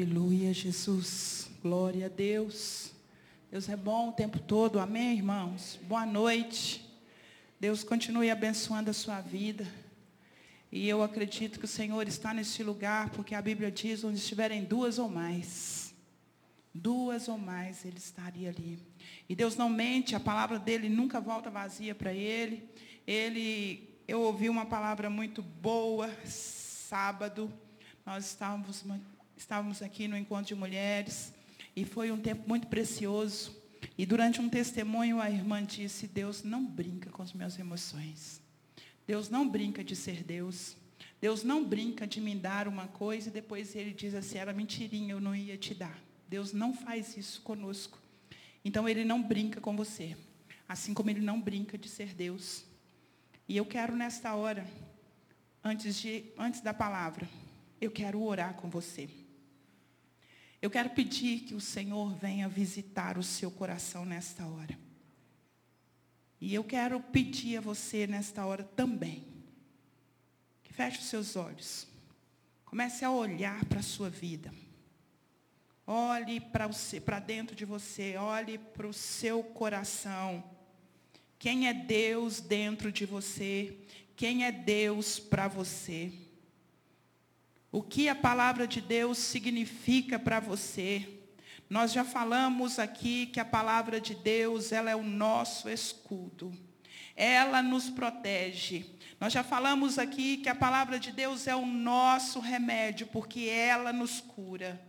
Aleluia, Jesus. Glória a Deus. Deus é bom o tempo todo. Amém, irmãos? Boa noite. Deus continue abençoando a sua vida. E eu acredito que o Senhor está nesse lugar, porque a Bíblia diz onde estiverem duas ou mais. Duas ou mais, Ele estaria ali. E Deus não mente, a palavra dele nunca volta vazia para Ele. Ele, eu ouvi uma palavra muito boa, sábado. Nós estávamos, estávamos aqui no encontro de mulheres. E foi um tempo muito precioso. E durante um testemunho, a irmã disse: Deus não brinca com as minhas emoções. Deus não brinca de ser Deus. Deus não brinca de me dar uma coisa e depois ele diz assim: era mentirinha, eu não ia te dar. Deus não faz isso conosco. Então ele não brinca com você. Assim como ele não brinca de ser Deus. E eu quero nesta hora, antes, de, antes da palavra, eu quero orar com você. Eu quero pedir que o Senhor venha visitar o seu coração nesta hora. E eu quero pedir a você nesta hora também, que feche os seus olhos. Comece a olhar para a sua vida. Olhe para dentro de você, olhe para o seu coração. Quem é Deus dentro de você? Quem é Deus para você? O que a palavra de Deus significa para você? Nós já falamos aqui que a palavra de Deus, ela é o nosso escudo. Ela nos protege. Nós já falamos aqui que a palavra de Deus é o nosso remédio, porque ela nos cura.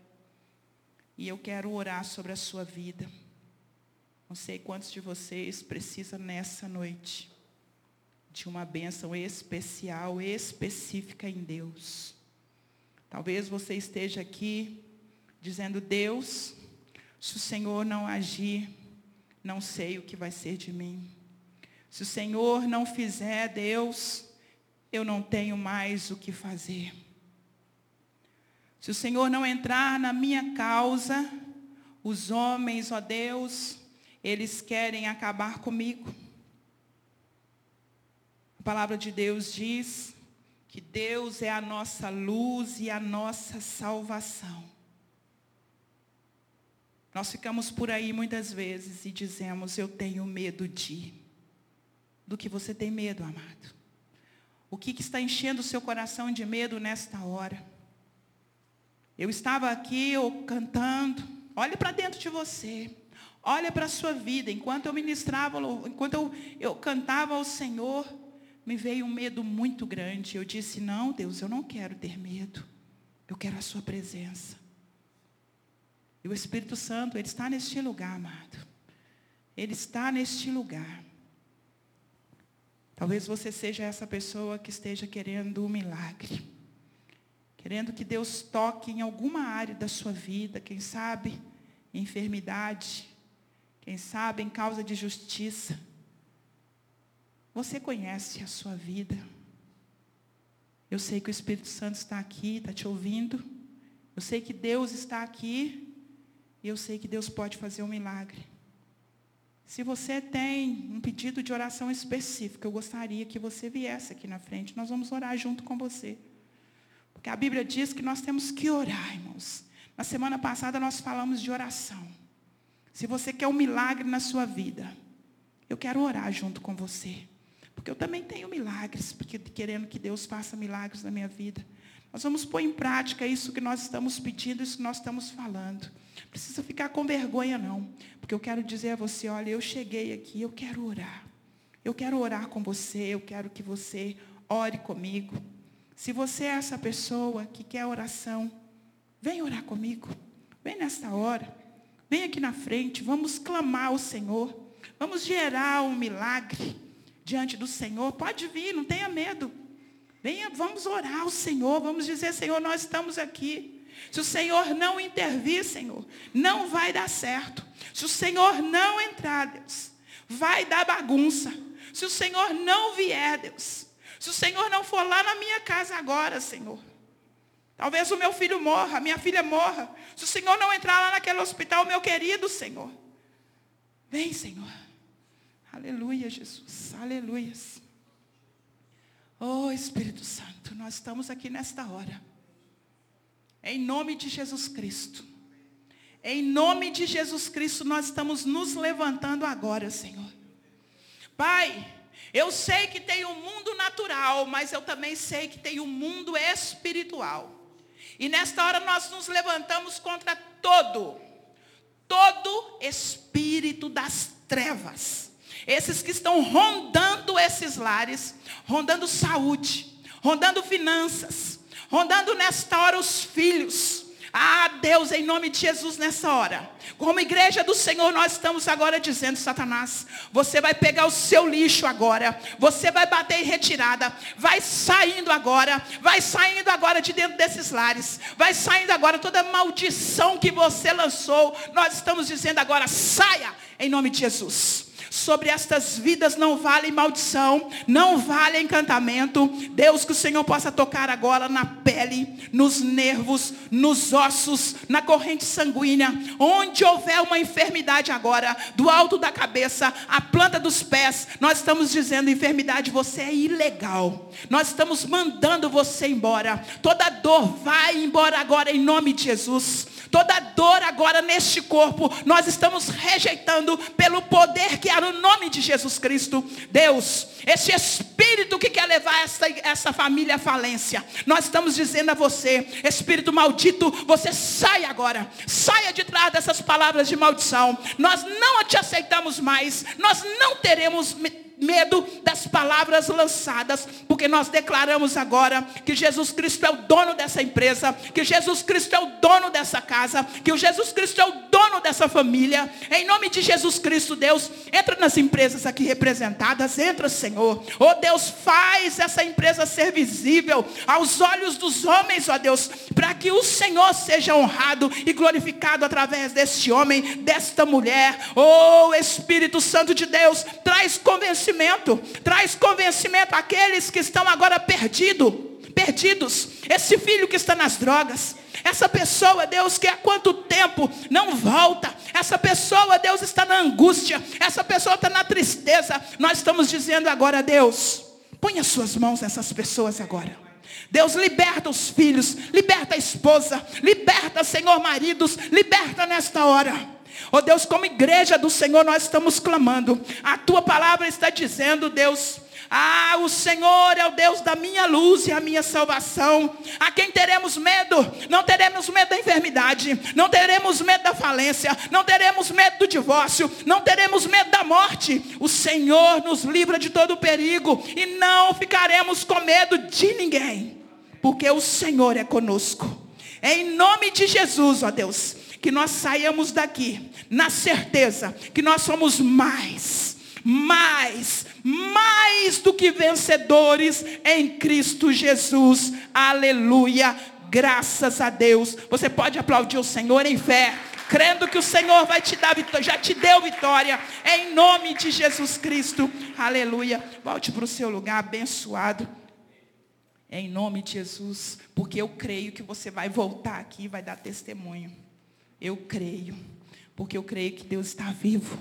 E eu quero orar sobre a sua vida. Não sei quantos de vocês precisam nessa noite de uma bênção especial, específica em Deus. Talvez você esteja aqui dizendo, Deus, se o Senhor não agir, não sei o que vai ser de mim. Se o Senhor não fizer, Deus, eu não tenho mais o que fazer. Se o Senhor não entrar na minha causa, os homens, ó Deus, eles querem acabar comigo. A palavra de Deus diz que Deus é a nossa luz e a nossa salvação. Nós ficamos por aí muitas vezes e dizemos, eu tenho medo de. Do que você tem medo, amado? O que, que está enchendo o seu coração de medo nesta hora? Eu estava aqui eu, cantando. Olhe para dentro de você. Olha para a sua vida. Enquanto eu ministrava, enquanto eu, eu cantava ao Senhor, me veio um medo muito grande. Eu disse, não, Deus, eu não quero ter medo. Eu quero a sua presença. E o Espírito Santo, ele está neste lugar, amado. Ele está neste lugar. Talvez você seja essa pessoa que esteja querendo um milagre. Querendo que Deus toque em alguma área da sua vida, quem sabe enfermidade, quem sabe em causa de justiça. Você conhece a sua vida. Eu sei que o Espírito Santo está aqui, está te ouvindo. Eu sei que Deus está aqui e eu sei que Deus pode fazer um milagre. Se você tem um pedido de oração específico, eu gostaria que você viesse aqui na frente. Nós vamos orar junto com você. Porque a Bíblia diz que nós temos que orar, irmãos. Na semana passada nós falamos de oração. Se você quer um milagre na sua vida, eu quero orar junto com você. Porque eu também tenho milagres, porque querendo que Deus faça milagres na minha vida. Nós vamos pôr em prática isso que nós estamos pedindo, isso que nós estamos falando. Precisa ficar com vergonha, não. Porque eu quero dizer a você, olha, eu cheguei aqui, eu quero orar. Eu quero orar com você, eu quero que você ore comigo. Se você é essa pessoa que quer oração, vem orar comigo. Vem nesta hora. Vem aqui na frente, vamos clamar ao Senhor. Vamos gerar um milagre diante do Senhor. Pode vir, não tenha medo. Venha, vamos orar ao Senhor, vamos dizer, Senhor, nós estamos aqui. Se o Senhor não intervir, Senhor, não vai dar certo. Se o Senhor não entrar, Deus, vai dar bagunça. Se o Senhor não vier, Deus, se o Senhor não for lá na minha casa agora, Senhor, talvez o meu filho morra, a minha filha morra. Se o Senhor não entrar lá naquele hospital, meu querido Senhor, vem, Senhor. Aleluia, Jesus. Aleluias. Oh Espírito Santo, nós estamos aqui nesta hora. Em nome de Jesus Cristo. Em nome de Jesus Cristo, nós estamos nos levantando agora, Senhor. Pai, eu sei que tem o um mundo natural, mas eu também sei que tem o um mundo espiritual. E nesta hora nós nos levantamos contra todo, todo espírito das trevas. Esses que estão rondando esses lares, rondando saúde, rondando finanças, rondando nesta hora os filhos, ah, Deus, em nome de Jesus, nessa hora, como igreja do Senhor, nós estamos agora dizendo, Satanás, você vai pegar o seu lixo agora, você vai bater em retirada, vai saindo agora, vai saindo agora de dentro desses lares, vai saindo agora toda maldição que você lançou, nós estamos dizendo agora, saia, em nome de Jesus sobre estas vidas não vale maldição, não vale encantamento. Deus, que o Senhor possa tocar agora na pele, nos nervos, nos ossos, na corrente sanguínea, onde houver uma enfermidade agora, do alto da cabeça, a planta dos pés, nós estamos dizendo, enfermidade, você é ilegal. Nós estamos mandando você embora. Toda dor vai embora agora em nome de Jesus. Toda dor agora neste corpo, nós estamos rejeitando pelo poder que há no nome de Jesus Cristo. Deus, esse espírito que quer levar essa, essa família à falência, nós estamos dizendo a você, espírito maldito, você sai agora, saia de trás dessas palavras de maldição. Nós não te aceitamos mais, nós não teremos medo das palavras lançadas, porque nós declaramos agora que Jesus Cristo é o dono dessa empresa, que Jesus Cristo é o dono dessa casa, que o Jesus Cristo é o dono dessa família. Em nome de Jesus Cristo, Deus, entra nas empresas aqui representadas, entra, Senhor. Oh Deus, faz essa empresa ser visível aos olhos dos homens, ó Deus, para que o Senhor seja honrado e glorificado através deste homem, desta mulher. Oh Espírito Santo de Deus, traz convencimento convencimento, traz convencimento àqueles que estão agora perdidos, perdidos. Esse filho que está nas drogas, essa pessoa, Deus, que há quanto tempo não volta. Essa pessoa, Deus, está na angústia. Essa pessoa está na tristeza. Nós estamos dizendo agora, Deus, põe as suas mãos nessas pessoas agora. Deus liberta os filhos, liberta a esposa, liberta, Senhor, maridos, liberta nesta hora. Oh Deus, como igreja do Senhor, nós estamos clamando. A tua palavra está dizendo, Deus, ah, o Senhor é o Deus da minha luz e a minha salvação. A quem teremos medo? Não teremos medo da enfermidade, não teremos medo da falência, não teremos medo do divórcio, não teremos medo da morte. O Senhor nos livra de todo perigo e não ficaremos com medo de ninguém, porque o Senhor é conosco. Em nome de Jesus, ó Deus, que nós saiamos daqui na certeza que nós somos mais, mais, mais do que vencedores em Cristo Jesus. Aleluia. Graças a Deus. Você pode aplaudir o Senhor em fé crendo que o Senhor vai te dar vitória, já te deu vitória, em nome de Jesus Cristo, aleluia. Volte para o seu lugar abençoado, em nome de Jesus, porque eu creio que você vai voltar aqui e vai dar testemunho. Eu creio, porque eu creio que Deus está vivo.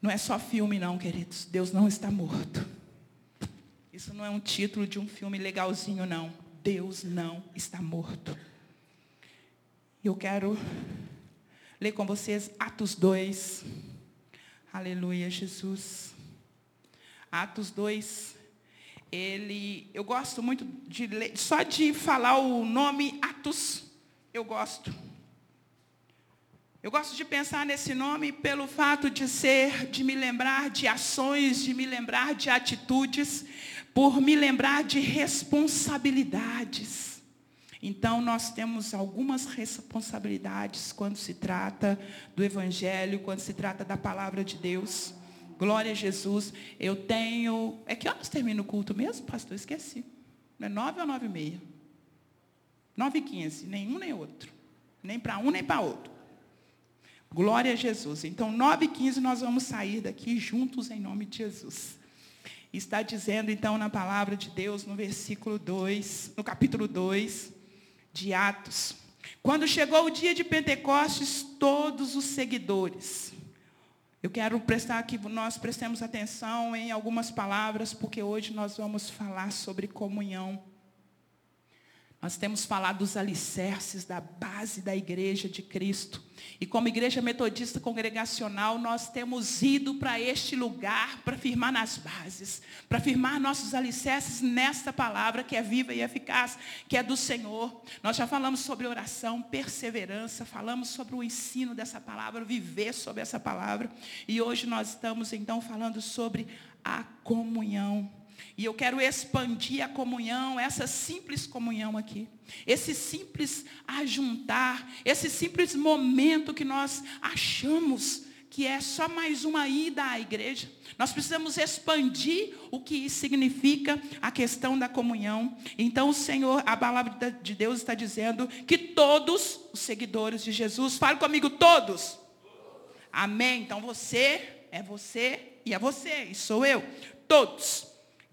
Não é só filme, não, queridos. Deus não está morto. Isso não é um título de um filme legalzinho, não. Deus não está morto. Eu quero ler com vocês Atos 2. Aleluia, Jesus. Atos 2. Ele, eu gosto muito de ler, só de falar o nome Atos, eu gosto. Eu gosto de pensar nesse nome pelo fato de ser, de me lembrar de ações, de me lembrar de atitudes, por me lembrar de responsabilidades. Então, nós temos algumas responsabilidades quando se trata do Evangelho, quando se trata da palavra de Deus. Glória a Jesus. Eu tenho. É que horas termina o culto mesmo, pastor? Esqueci. Não é nove ou nove e meia? Nove e quinze. Nenhum nem outro. Nem para um nem para outro. Glória a Jesus. Então, 9 e 15 nós vamos sair daqui juntos em nome de Jesus. Está dizendo então na palavra de Deus, no versículo 2, no capítulo 2 de Atos. Quando chegou o dia de Pentecostes, todos os seguidores. Eu quero prestar que nós prestemos atenção em algumas palavras, porque hoje nós vamos falar sobre comunhão. Nós temos falado dos alicerces da base da igreja de Cristo. E como igreja metodista congregacional, nós temos ido para este lugar para firmar nas bases, para firmar nossos alicerces nesta palavra que é viva e eficaz, que é do Senhor. Nós já falamos sobre oração, perseverança, falamos sobre o ensino dessa palavra, viver sobre essa palavra. E hoje nós estamos então falando sobre a comunhão. E eu quero expandir a comunhão, essa simples comunhão aqui. Esse simples ajuntar, esse simples momento que nós achamos que é só mais uma ida à igreja. Nós precisamos expandir o que significa a questão da comunhão. Então o Senhor, a palavra de Deus está dizendo que todos os seguidores de Jesus, fale comigo, todos. Amém. Então você é você e é você, e sou eu. Todos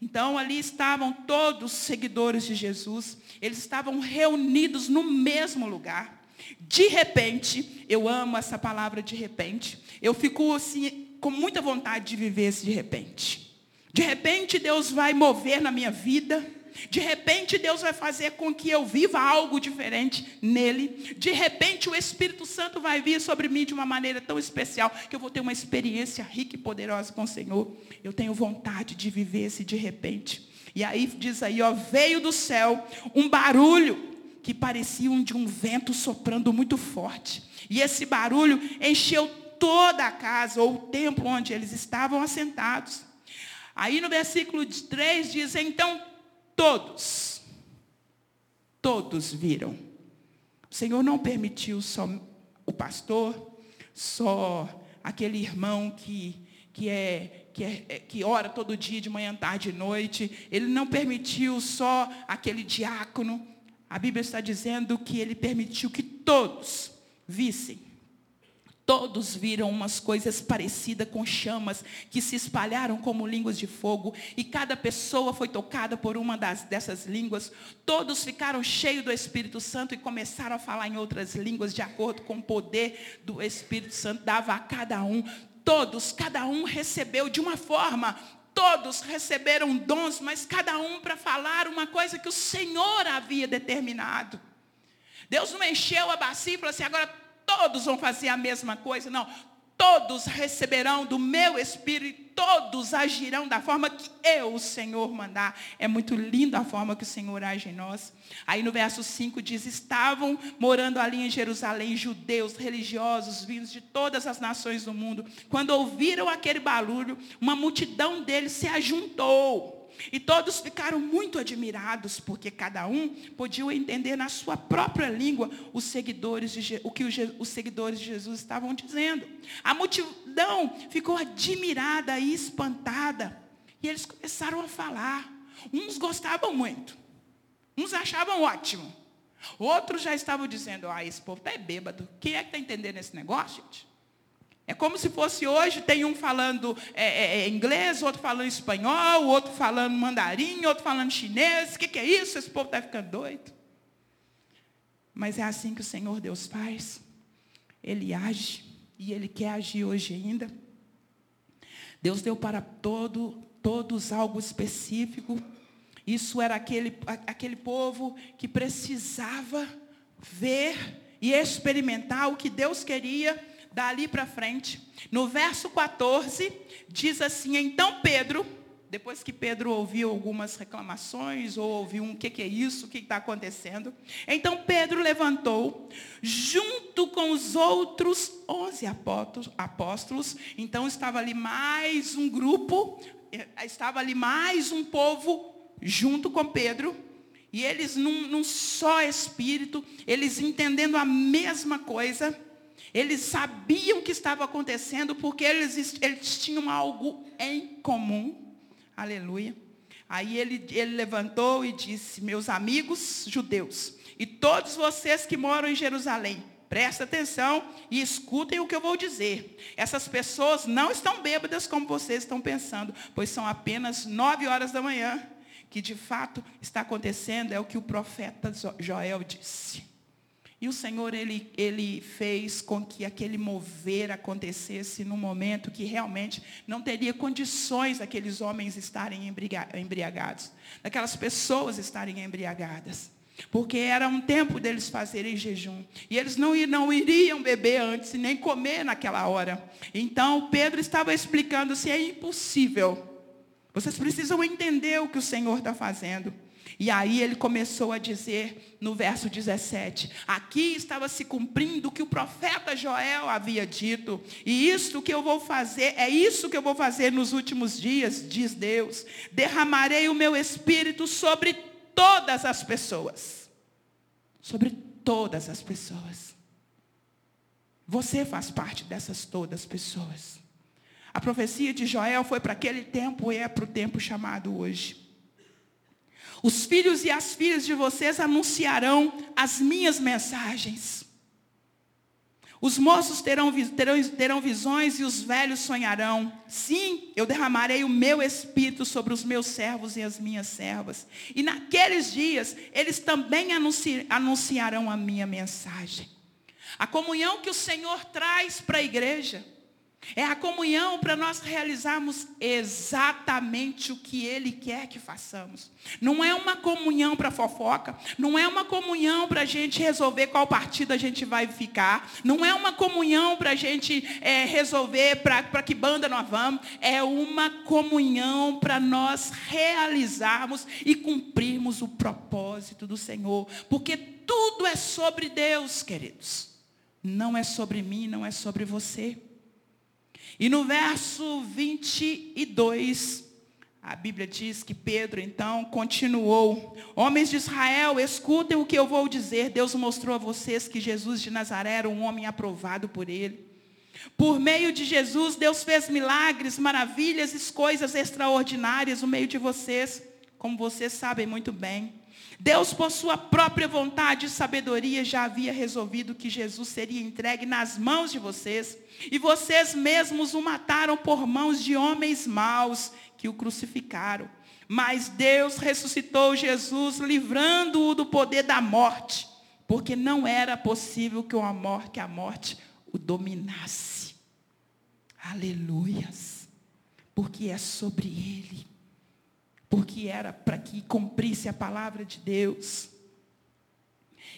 então ali estavam todos os seguidores de Jesus, eles estavam reunidos no mesmo lugar. De repente, eu amo essa palavra de repente, eu fico assim com muita vontade de viver esse de repente. De repente Deus vai mover na minha vida, de repente, Deus vai fazer com que eu viva algo diferente nele. De repente, o Espírito Santo vai vir sobre mim de uma maneira tão especial que eu vou ter uma experiência rica e poderosa com o Senhor. Eu tenho vontade de viver esse de repente. E aí diz aí, ó, veio do céu um barulho que parecia um de um vento soprando muito forte. E esse barulho encheu toda a casa ou o templo onde eles estavam assentados. Aí no versículo 3 diz: Então Todos. Todos viram. O Senhor não permitiu só o pastor, só aquele irmão que, que, é, que, é, é, que ora todo dia, de manhã, tarde e noite. Ele não permitiu só aquele diácono. A Bíblia está dizendo que ele permitiu que todos vissem Todos viram umas coisas parecidas com chamas que se espalharam como línguas de fogo, e cada pessoa foi tocada por uma das, dessas línguas. Todos ficaram cheios do Espírito Santo e começaram a falar em outras línguas, de acordo com o poder do Espírito Santo, dava a cada um. Todos, cada um recebeu de uma forma. Todos receberam dons, mas cada um para falar uma coisa que o Senhor havia determinado. Deus não encheu a bacia e falou assim: agora todos vão fazer a mesma coisa. Não, todos receberão do meu espírito todos agirão da forma que eu, o Senhor, mandar. É muito linda a forma que o Senhor age em nós. Aí no verso 5 diz: Estavam morando ali em Jerusalém judeus religiosos, vindos de todas as nações do mundo. Quando ouviram aquele barulho, uma multidão deles se ajuntou e todos ficaram muito admirados, porque cada um podia entender na sua própria língua os seguidores de, o que os seguidores de Jesus estavam dizendo. A multidão ficou admirada e espantada. E eles começaram a falar. Uns gostavam muito, uns achavam ótimo. Outros já estavam dizendo, ah, esse povo está bêbado. Quem é que está entendendo esse negócio, gente? É como se fosse hoje, tem um falando é, é, é inglês, outro falando espanhol, outro falando mandarim, outro falando chinês. O que, que é isso? Esse povo está ficando doido. Mas é assim que o Senhor Deus faz. Ele age e Ele quer agir hoje ainda. Deus deu para todo, todos algo específico. Isso era aquele, aquele povo que precisava ver e experimentar o que Deus queria dali para frente, no verso 14, diz assim: Então Pedro, depois que Pedro ouviu algumas reclamações, ou ouviu um que, que é isso, o que está acontecendo, então Pedro levantou, junto com os outros onze apóstolos, então estava ali mais um grupo, eh, estava ali mais um povo junto com Pedro, e eles num, num só espírito, eles entendendo a mesma coisa, eles sabiam o que estava acontecendo porque eles, eles tinham algo em comum. Aleluia. Aí ele, ele levantou e disse: Meus amigos judeus, e todos vocês que moram em Jerusalém, Presta atenção e escutem o que eu vou dizer. Essas pessoas não estão bêbadas como vocês estão pensando, pois são apenas nove horas da manhã. Que de fato está acontecendo é o que o profeta Joel disse. E o Senhor, ele, ele fez com que aquele mover acontecesse no momento que realmente não teria condições daqueles homens estarem embriagados, daquelas pessoas estarem embriagadas. Porque era um tempo deles fazerem jejum. E eles não, não iriam beber antes, nem comer naquela hora. Então, Pedro estava explicando se é impossível. Vocês precisam entender o que o Senhor está fazendo. E aí ele começou a dizer no verso 17: Aqui estava se cumprindo o que o profeta Joel havia dito. E isto que eu vou fazer, é isso que eu vou fazer nos últimos dias, diz Deus. Derramarei o meu espírito sobre todas as pessoas. Sobre todas as pessoas. Você faz parte dessas todas pessoas. A profecia de Joel foi para aquele tempo e é para o tempo chamado hoje. Os filhos e as filhas de vocês anunciarão as minhas mensagens. Os moços terão, terão, terão visões e os velhos sonharão. Sim, eu derramarei o meu espírito sobre os meus servos e as minhas servas. E naqueles dias, eles também anunci, anunciarão a minha mensagem. A comunhão que o Senhor traz para a igreja é a comunhão para nós realizarmos exatamente o que Ele quer que façamos. Não é uma comunhão para fofoca, não é uma comunhão para a gente resolver qual partido a gente vai ficar, não é uma comunhão para a gente é, resolver para que banda nós vamos, é uma comunhão para nós realizarmos e cumprirmos o propósito do Senhor, porque tudo é sobre Deus, queridos. Não é sobre mim, não é sobre você. E no verso 22, a Bíblia diz que Pedro então continuou: Homens de Israel, escutem o que eu vou dizer. Deus mostrou a vocês que Jesus de Nazaré era um homem aprovado por ele. Por meio de Jesus, Deus fez milagres, maravilhas e coisas extraordinárias no meio de vocês, como vocês sabem muito bem. Deus, por sua própria vontade e sabedoria, já havia resolvido que Jesus seria entregue nas mãos de vocês. E vocês mesmos o mataram por mãos de homens maus que o crucificaram. Mas Deus ressuscitou Jesus, livrando-o do poder da morte, porque não era possível que a morte, que a morte o dominasse. Aleluias. Porque é sobre ele. Porque era para que cumprisse a palavra de Deus.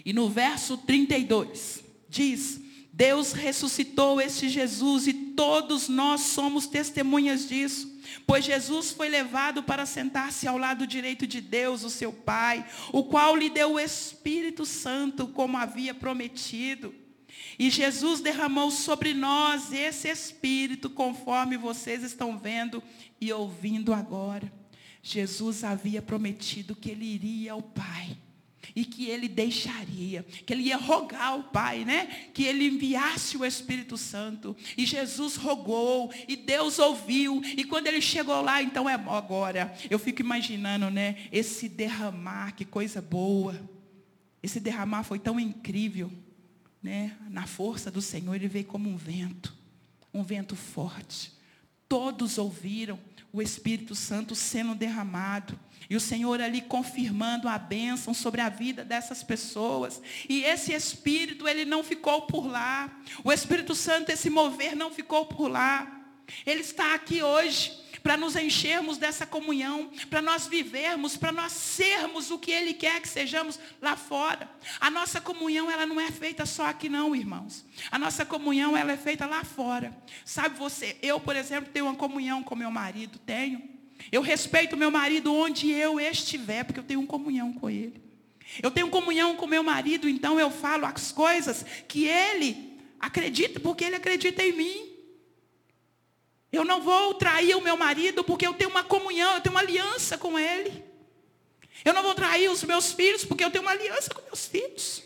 E no verso 32 diz: Deus ressuscitou este Jesus e todos nós somos testemunhas disso. Pois Jesus foi levado para sentar-se ao lado direito de Deus, o seu Pai, o qual lhe deu o Espírito Santo, como havia prometido. E Jesus derramou sobre nós esse Espírito, conforme vocês estão vendo e ouvindo agora. Jesus havia prometido que ele iria ao Pai e que ele deixaria, que ele ia rogar ao Pai, né? Que ele enviasse o Espírito Santo. E Jesus rogou, e Deus ouviu, e quando ele chegou lá, então é agora. Eu fico imaginando, né? Esse derramar, que coisa boa. Esse derramar foi tão incrível, né? Na força do Senhor, ele veio como um vento, um vento forte. Todos ouviram o Espírito Santo sendo derramado. E o Senhor ali confirmando a bênção sobre a vida dessas pessoas. E esse Espírito, ele não ficou por lá. O Espírito Santo, esse mover, não ficou por lá. Ele está aqui hoje para nos enchermos dessa comunhão, para nós vivermos, para nós sermos o que Ele quer que sejamos lá fora. A nossa comunhão, ela não é feita só aqui não, irmãos. A nossa comunhão, ela é feita lá fora. Sabe você, eu, por exemplo, tenho uma comunhão com meu marido, tenho. Eu respeito meu marido onde eu estiver, porque eu tenho uma comunhão com ele. Eu tenho comunhão com meu marido, então eu falo as coisas que ele acredita, porque ele acredita em mim. Eu não vou trair o meu marido porque eu tenho uma comunhão, eu tenho uma aliança com ele. Eu não vou trair os meus filhos porque eu tenho uma aliança com meus filhos.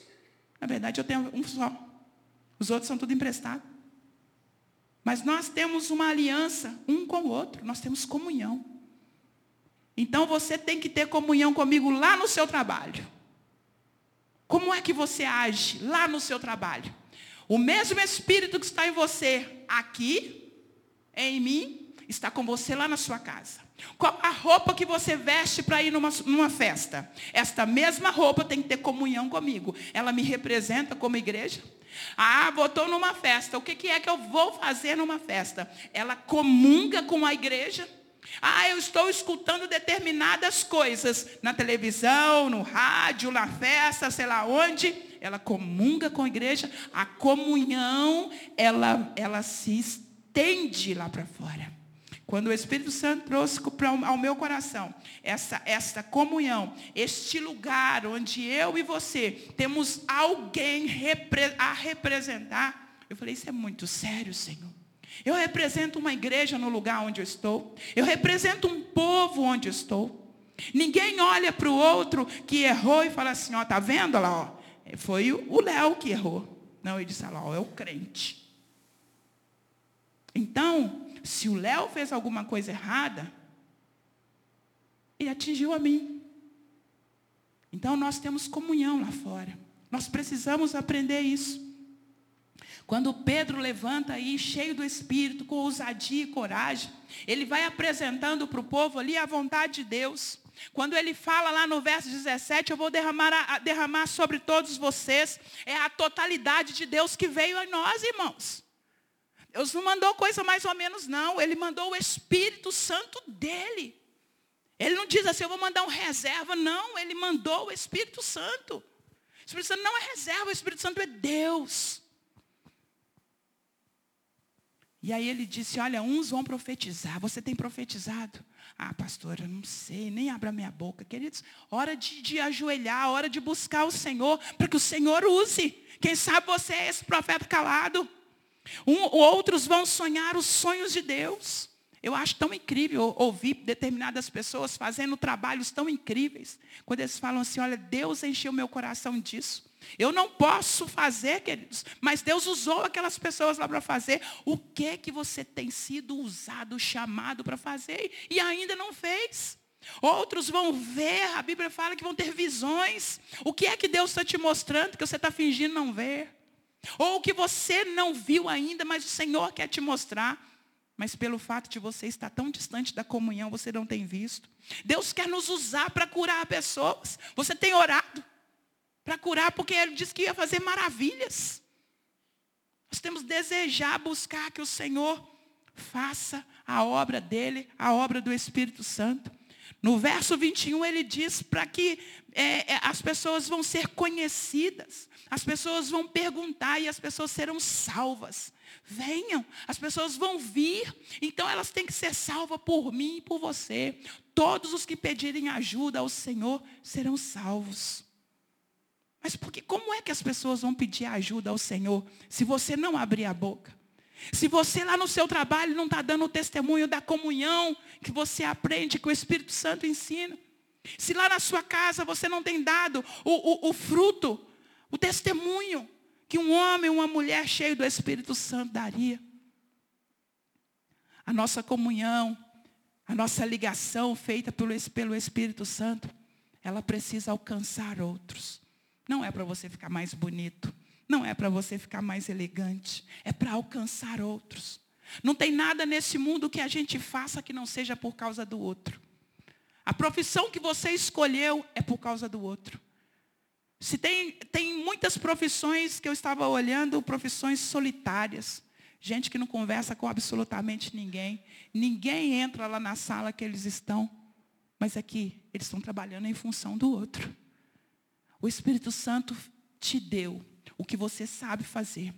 Na verdade, eu tenho um só. Os outros são tudo emprestados. Mas nós temos uma aliança um com o outro, nós temos comunhão. Então você tem que ter comunhão comigo lá no seu trabalho. Como é que você age lá no seu trabalho? O mesmo Espírito que está em você aqui, em mim, está com você lá na sua casa. Qual a roupa que você veste para ir numa, numa festa? Esta mesma roupa tem que ter comunhão comigo. Ela me representa como igreja. Ah, votou numa festa. O que, que é que eu vou fazer numa festa? Ela comunga com a igreja. Ah, eu estou escutando determinadas coisas na televisão, no rádio, na festa, sei lá onde. Ela comunga com a igreja. A comunhão, ela, ela se estende lá para fora. Quando o Espírito Santo trouxe ao meu coração essa, essa comunhão, este lugar onde eu e você temos alguém a representar, eu falei, isso é muito sério, Senhor. Eu represento uma igreja no lugar onde eu estou. Eu represento um povo onde eu estou. Ninguém olha para o outro que errou e fala assim, ó, tá vendo lá, ó? Foi o Léo que errou. Não, ele disse ó, é o crente. Então, se o Léo fez alguma coisa errada, ele atingiu a mim. Então nós temos comunhão lá fora. Nós precisamos aprender isso. Quando Pedro levanta aí, cheio do Espírito, com ousadia e coragem, ele vai apresentando para o povo ali a vontade de Deus. Quando ele fala lá no verso 17, eu vou derramar, a, derramar sobre todos vocês, é a totalidade de Deus que veio a nós, irmãos. Deus não mandou coisa mais ou menos, não. Ele mandou o Espírito Santo dele. Ele não diz assim, eu vou mandar um reserva. Não, ele mandou o Espírito Santo. O Espírito Santo não é reserva, o Espírito Santo é Deus. E aí ele disse, olha, uns vão profetizar. Você tem profetizado? Ah, pastora, não sei, nem abra minha boca. Queridos, hora de, de ajoelhar, hora de buscar o Senhor, para que o Senhor use. Quem sabe você é esse profeta calado. Um, outros vão sonhar os sonhos de Deus. Eu acho tão incrível ouvir determinadas pessoas fazendo trabalhos tão incríveis. Quando eles falam assim, olha, Deus encheu meu coração disso. Eu não posso fazer, queridos, mas Deus usou aquelas pessoas lá para fazer. O que que você tem sido usado, chamado para fazer e ainda não fez? Outros vão ver, a Bíblia fala que vão ter visões. O que é que Deus está te mostrando que você está fingindo não ver? Ou que você não viu ainda, mas o Senhor quer te mostrar. Mas pelo fato de você estar tão distante da comunhão, você não tem visto. Deus quer nos usar para curar pessoas. Você tem orado para curar, porque Ele disse que ia fazer maravilhas. Nós temos que desejar, buscar que o Senhor faça a obra dele, a obra do Espírito Santo. No verso 21 ele diz para que é, é, as pessoas vão ser conhecidas, as pessoas vão perguntar e as pessoas serão salvas. Venham, as pessoas vão vir, então elas têm que ser salvas por mim e por você. Todos os que pedirem ajuda ao Senhor serão salvos. Mas porque como é que as pessoas vão pedir ajuda ao Senhor se você não abrir a boca? Se você lá no seu trabalho não está dando o testemunho da comunhão que você aprende, que o Espírito Santo ensina. Se lá na sua casa você não tem dado o, o, o fruto, o testemunho que um homem, uma mulher cheio do Espírito Santo daria. A nossa comunhão, a nossa ligação feita pelo, pelo Espírito Santo, ela precisa alcançar outros. Não é para você ficar mais bonito. Não é para você ficar mais elegante, é para alcançar outros. Não tem nada nesse mundo que a gente faça que não seja por causa do outro. A profissão que você escolheu é por causa do outro. Se tem, tem muitas profissões que eu estava olhando, profissões solitárias. Gente que não conversa com absolutamente ninguém. Ninguém entra lá na sala que eles estão. Mas aqui, eles estão trabalhando em função do outro. O Espírito Santo te deu o que você sabe fazer.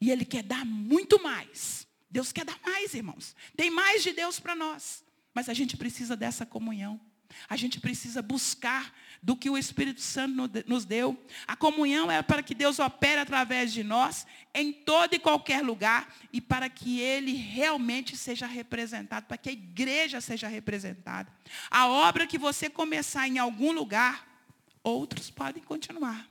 E Ele quer dar muito mais. Deus quer dar mais, irmãos. Tem mais de Deus para nós. Mas a gente precisa dessa comunhão. A gente precisa buscar do que o Espírito Santo nos deu. A comunhão é para que Deus opere através de nós, em todo e qualquer lugar, e para que Ele realmente seja representado, para que a igreja seja representada. A obra que você começar em algum lugar, outros podem continuar.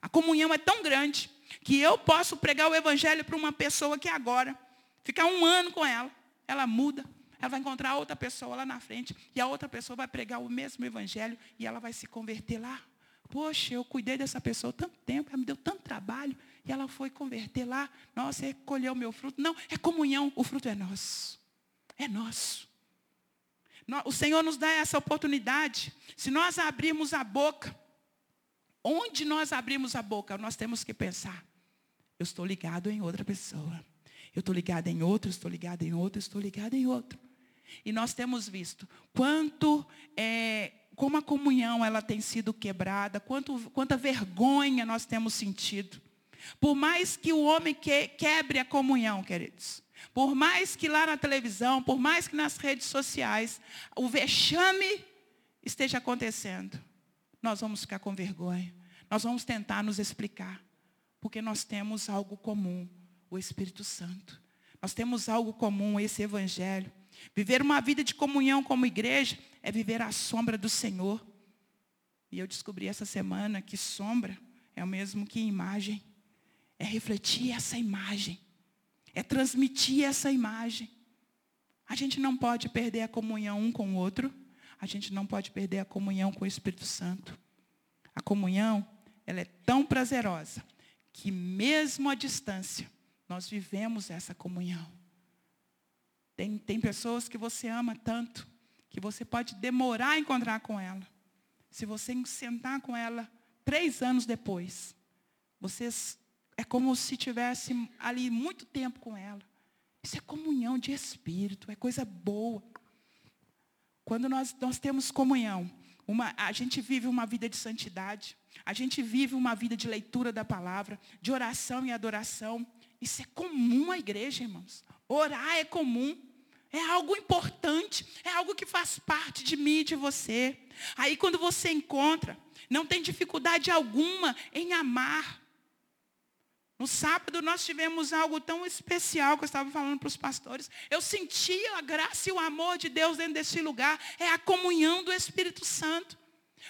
A comunhão é tão grande que eu posso pregar o evangelho para uma pessoa que agora, ficar um ano com ela, ela muda, ela vai encontrar outra pessoa lá na frente, e a outra pessoa vai pregar o mesmo evangelho e ela vai se converter lá. Poxa, eu cuidei dessa pessoa tanto tempo, ela me deu tanto trabalho, e ela foi converter lá. Nossa, recolheu o meu fruto. Não, é comunhão, o fruto é nosso. É nosso. O Senhor nos dá essa oportunidade. Se nós abrirmos a boca, Onde nós abrimos a boca, nós temos que pensar. Eu estou ligado em outra pessoa. Eu estou ligado em outro, estou ligado em outro, estou ligado em outro. E nós temos visto quanto é, como a comunhão ela tem sido quebrada, quanto, quanta vergonha nós temos sentido. Por mais que o homem que, quebre a comunhão, queridos, por mais que lá na televisão, por mais que nas redes sociais, o vexame esteja acontecendo, nós vamos ficar com vergonha. Nós vamos tentar nos explicar. Porque nós temos algo comum, o Espírito Santo. Nós temos algo comum, esse Evangelho. Viver uma vida de comunhão como igreja é viver à sombra do Senhor. E eu descobri essa semana que sombra é o mesmo que imagem. É refletir essa imagem. É transmitir essa imagem. A gente não pode perder a comunhão um com o outro. A gente não pode perder a comunhão com o Espírito Santo. A comunhão, ela é tão prazerosa que mesmo à distância, nós vivemos essa comunhão. Tem, tem pessoas que você ama tanto, que você pode demorar a encontrar com ela. Se você sentar com ela três anos depois, vocês é como se tivesse ali muito tempo com ela. Isso é comunhão de espírito, é coisa boa. Quando nós, nós temos comunhão, uma, a gente vive uma vida de santidade, a gente vive uma vida de leitura da palavra, de oração e adoração. Isso é comum à igreja, irmãos. Orar é comum. É algo importante, é algo que faz parte de mim e de você. Aí quando você encontra, não tem dificuldade alguma em amar. No sábado nós tivemos algo tão especial que eu estava falando para os pastores. Eu senti a graça e o amor de Deus dentro desse lugar. É a comunhão do Espírito Santo.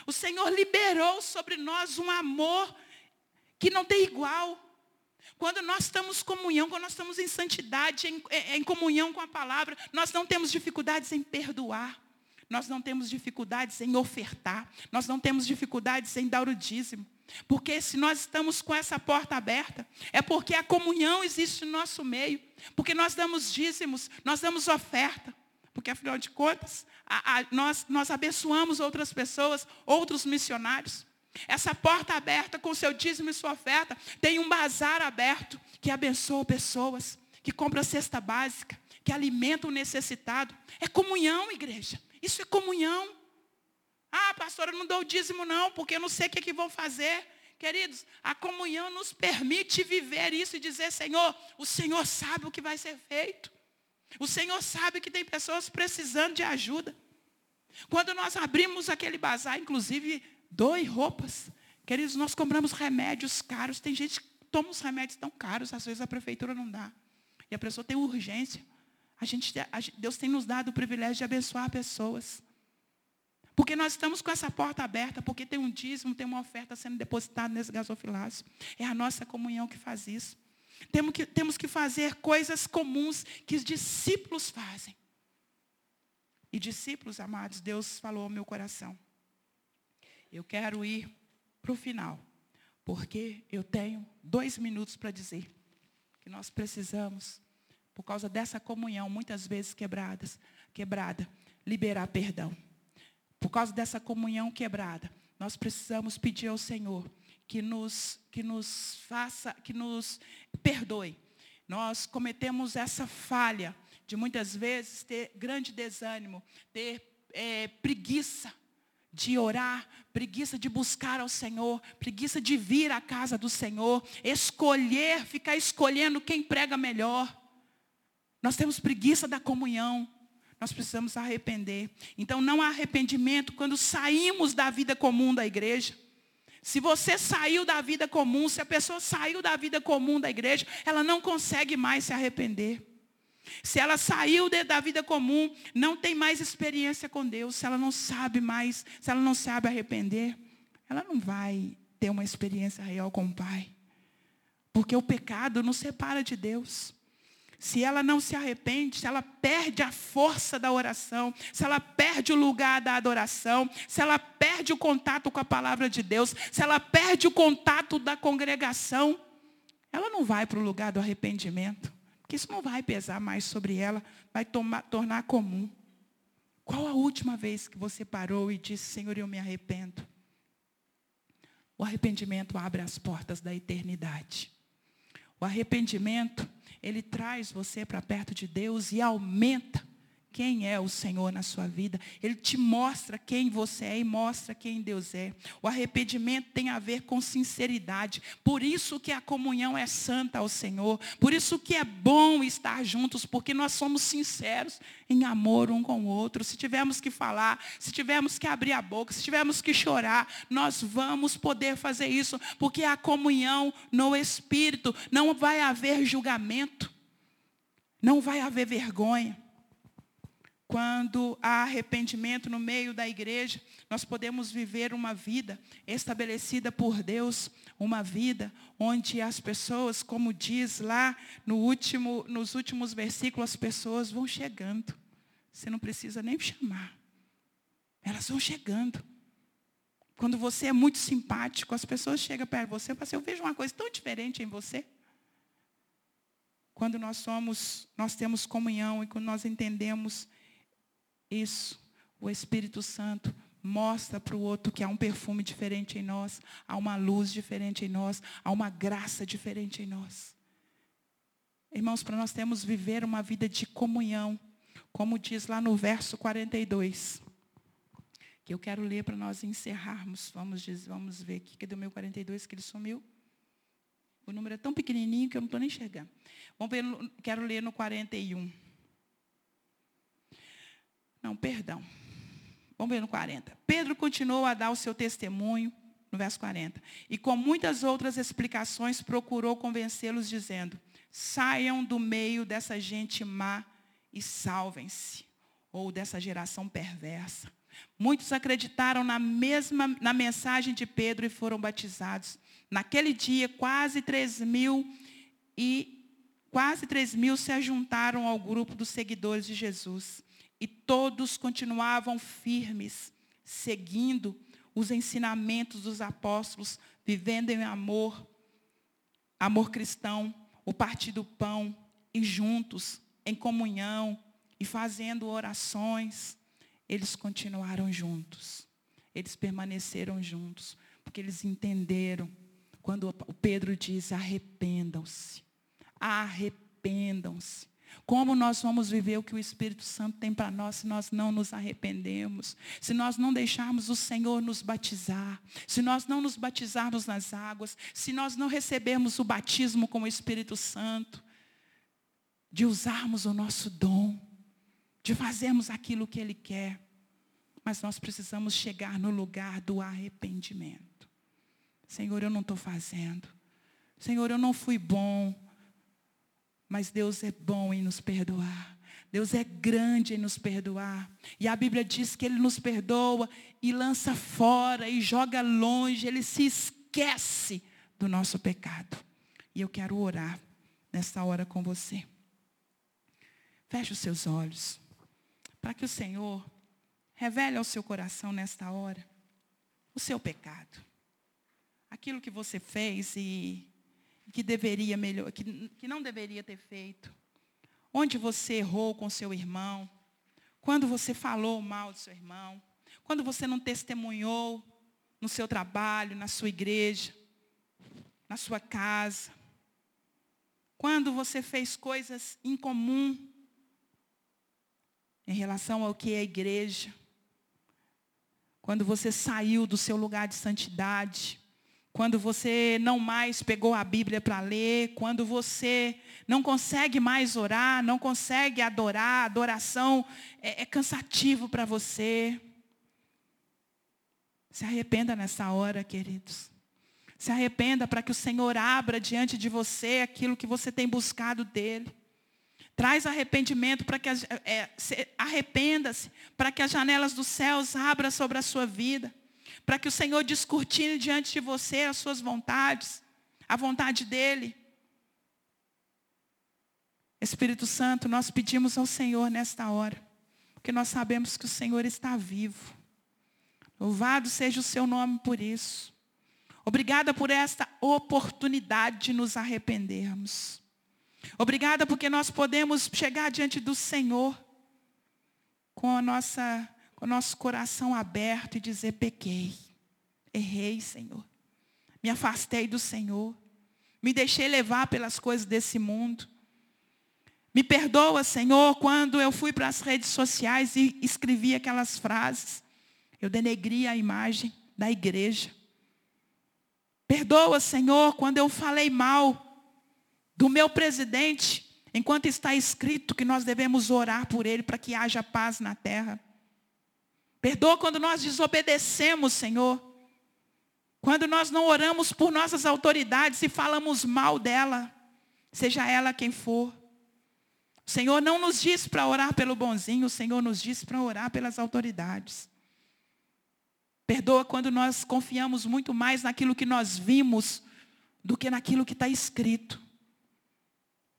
O Senhor liberou sobre nós um amor que não tem igual. Quando nós estamos comunhão, quando nós estamos em santidade, em, em comunhão com a palavra, nós não temos dificuldades em perdoar. Nós não temos dificuldades em ofertar. Nós não temos dificuldades em dar o dízimo. Porque se nós estamos com essa porta aberta, é porque a comunhão existe no nosso meio. Porque nós damos dízimos, nós damos oferta. Porque, afinal de contas, a, a, nós, nós abençoamos outras pessoas, outros missionários. Essa porta aberta com seu dízimo e sua oferta, tem um bazar aberto que abençoa pessoas, que compra cesta básica, que alimenta o necessitado. É comunhão, igreja. Isso é comunhão. Ah, pastora, não dou o dízimo não, porque eu não sei o que, é que vão fazer. Queridos, a comunhão nos permite viver isso e dizer, Senhor, o Senhor sabe o que vai ser feito. O Senhor sabe que tem pessoas precisando de ajuda. Quando nós abrimos aquele bazar, inclusive, doe roupas. Queridos, nós compramos remédios caros. Tem gente que toma os remédios tão caros, às vezes a prefeitura não dá. E a pessoa tem urgência. A gente, a, Deus tem nos dado o privilégio de abençoar pessoas. Porque nós estamos com essa porta aberta, porque tem um dízimo, tem uma oferta sendo depositada nesse gasofilácio. É a nossa comunhão que faz isso. Temos que, temos que fazer coisas comuns que os discípulos fazem. E discípulos, amados, Deus falou ao meu coração. Eu quero ir para o final, porque eu tenho dois minutos para dizer que nós precisamos, por causa dessa comunhão, muitas vezes quebradas, quebrada, liberar perdão. Por causa dessa comunhão quebrada, nós precisamos pedir ao Senhor que nos, que nos faça, que nos perdoe. Nós cometemos essa falha de muitas vezes ter grande desânimo, ter é, preguiça de orar, preguiça de buscar ao Senhor, preguiça de vir à casa do Senhor, escolher, ficar escolhendo quem prega melhor. Nós temos preguiça da comunhão nós precisamos arrepender. Então não há arrependimento quando saímos da vida comum da igreja. Se você saiu da vida comum, se a pessoa saiu da vida comum da igreja, ela não consegue mais se arrepender. Se ela saiu de, da vida comum, não tem mais experiência com Deus, se ela não sabe mais, se ela não sabe arrepender, ela não vai ter uma experiência real com o Pai. Porque o pecado nos separa de Deus se ela não se arrepende, se ela perde a força da oração, se ela perde o lugar da adoração, se ela perde o contato com a palavra de Deus, se ela perde o contato da congregação, ela não vai para o lugar do arrependimento. Porque isso não vai pesar mais sobre ela, vai tomar, tornar comum. Qual a última vez que você parou e disse, Senhor, eu me arrependo? O arrependimento abre as portas da eternidade. O arrependimento ele traz você para perto de Deus e aumenta quem é o Senhor na sua vida. Ele te mostra quem você é e mostra quem Deus é. O arrependimento tem a ver com sinceridade. Por isso que a comunhão é santa ao Senhor. Por isso que é bom estar juntos, porque nós somos sinceros em amor um com o outro. Se tivermos que falar, se tivermos que abrir a boca, se tivermos que chorar, nós vamos poder fazer isso, porque a comunhão no Espírito não vai haver julgamento. Não vai haver vergonha. Quando há arrependimento no meio da igreja, nós podemos viver uma vida estabelecida por Deus, uma vida onde as pessoas, como diz lá no último, nos últimos versículos, as pessoas vão chegando. Você não precisa nem chamar. Elas vão chegando. Quando você é muito simpático, as pessoas chegam perto de você e falam assim, eu vejo uma coisa tão diferente em você. Quando nós somos, nós temos comunhão e quando nós entendemos isso, o Espírito Santo mostra para o outro que há um perfume diferente em nós, há uma luz diferente em nós, há uma graça diferente em nós. Irmãos, para nós temos viver uma vida de comunhão, como diz lá no verso 42, que eu quero ler para nós encerrarmos. Vamos, vamos ver aqui, cadê o meu 42 que ele sumiu? O número é tão pequenininho que eu não estou nem enxergando. Vamos ver, quero ler no 41. Não, perdão. Vamos ver no 40. Pedro continuou a dar o seu testemunho, no verso 40. E com muitas outras explicações procurou convencê-los, dizendo: saiam do meio dessa gente má e salvem-se. Ou dessa geração perversa. Muitos acreditaram na mesma na mensagem de Pedro e foram batizados. Naquele dia, quase 3 mil e quase 3 mil se ajuntaram ao grupo dos seguidores de Jesus. E todos continuavam firmes, seguindo os ensinamentos dos apóstolos, vivendo em amor, amor cristão, o partir do pão, e juntos, em comunhão, e fazendo orações. Eles continuaram juntos. Eles permaneceram juntos, porque eles entenderam quando o Pedro diz: arrependam-se, arrependam-se. Como nós vamos viver o que o Espírito Santo tem para nós se nós não nos arrependemos? Se nós não deixarmos o Senhor nos batizar? Se nós não nos batizarmos nas águas? Se nós não recebermos o batismo com o Espírito Santo? De usarmos o nosso dom? De fazermos aquilo que Ele quer? Mas nós precisamos chegar no lugar do arrependimento. Senhor, eu não estou fazendo. Senhor, eu não fui bom. Mas Deus é bom em nos perdoar. Deus é grande em nos perdoar. E a Bíblia diz que Ele nos perdoa e lança fora e joga longe. Ele se esquece do nosso pecado. E eu quero orar nessa hora com você. Feche os seus olhos. Para que o Senhor revele ao seu coração nesta hora o seu pecado. Aquilo que você fez e que deveria melhor, que, que não deveria ter feito. Onde você errou com seu irmão. Quando você falou mal do seu irmão. Quando você não testemunhou no seu trabalho, na sua igreja, na sua casa. Quando você fez coisas incomum em relação ao que é a igreja. Quando você saiu do seu lugar de santidade quando você não mais pegou a Bíblia para ler, quando você não consegue mais orar, não consegue adorar, adoração é, é cansativo para você. Se arrependa nessa hora, queridos. Se arrependa para que o Senhor abra diante de você aquilo que você tem buscado dele. Traz arrependimento para que é, arrependa-se para que as janelas dos céus abram sobre a sua vida para que o Senhor descortine diante de você as suas vontades, a vontade dEle. Espírito Santo, nós pedimos ao Senhor nesta hora, porque nós sabemos que o Senhor está vivo. Louvado seja o seu nome por isso. Obrigada por esta oportunidade de nos arrependermos. Obrigada porque nós podemos chegar diante do Senhor com a nossa o nosso coração aberto e dizer: pequei, errei, Senhor. Me afastei do Senhor. Me deixei levar pelas coisas desse mundo. Me perdoa, Senhor, quando eu fui para as redes sociais e escrevi aquelas frases. Eu denegri a imagem da igreja. Perdoa, Senhor, quando eu falei mal do meu presidente, enquanto está escrito que nós devemos orar por ele para que haja paz na terra. Perdoa quando nós desobedecemos, Senhor. Quando nós não oramos por nossas autoridades e falamos mal dela, seja ela quem for. O Senhor não nos diz para orar pelo bonzinho, o Senhor nos diz para orar pelas autoridades. Perdoa quando nós confiamos muito mais naquilo que nós vimos do que naquilo que está escrito.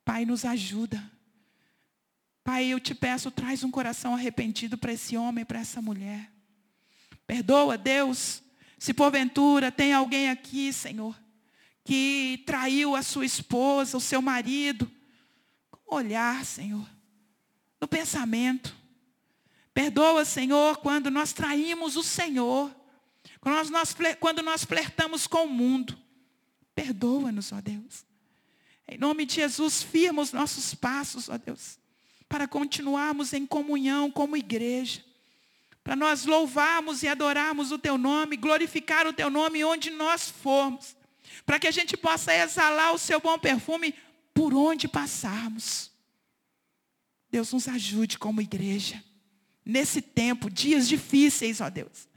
Pai, nos ajuda. Pai, eu te peço, traz um coração arrependido para esse homem, para essa mulher. Perdoa, Deus, se porventura tem alguém aqui, Senhor, que traiu a sua esposa, o seu marido, com olhar, Senhor, no pensamento. Perdoa, Senhor, quando nós traímos o Senhor. Quando nós, quando nós flertamos com o mundo, perdoa-nos, ó Deus. Em nome de Jesus, firma os nossos passos, ó Deus, para continuarmos em comunhão como igreja. Para nós louvarmos e adorarmos o Teu nome, glorificar o Teu nome onde nós formos. Para que a gente possa exalar o Seu bom perfume por onde passarmos. Deus nos ajude como igreja. Nesse tempo, dias difíceis, ó Deus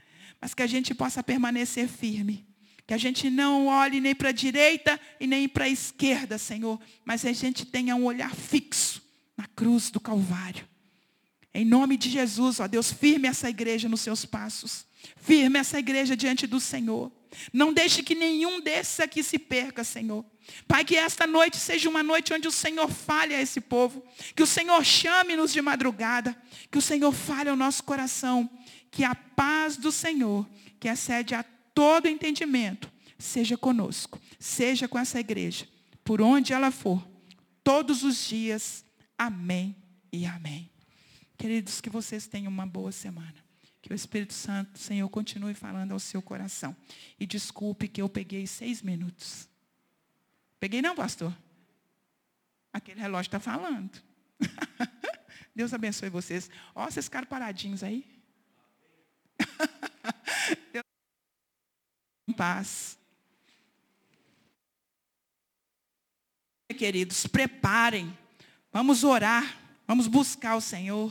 mas que a gente possa permanecer firme. Que a gente não olhe nem para a direita e nem para a esquerda, Senhor, mas a gente tenha um olhar fixo na cruz do Calvário. Em nome de Jesus, ó Deus, firme essa igreja nos seus passos. Firme essa igreja diante do Senhor. Não deixe que nenhum desses aqui se perca, Senhor. Pai, que esta noite seja uma noite onde o Senhor fale a esse povo. Que o Senhor chame-nos de madrugada. Que o Senhor fale ao nosso coração que a paz do Senhor, que excede a todo entendimento, seja conosco, seja com essa igreja, por onde ela for, todos os dias. Amém e amém. Queridos, que vocês tenham uma boa semana. Que o Espírito Santo, Senhor, continue falando ao seu coração. E desculpe que eu peguei seis minutos. Peguei não, pastor? Aquele relógio está falando. Deus abençoe vocês. Ó, vocês ficaram paradinhos aí. em paz. Queridos, preparem. Vamos orar. Vamos buscar o Senhor.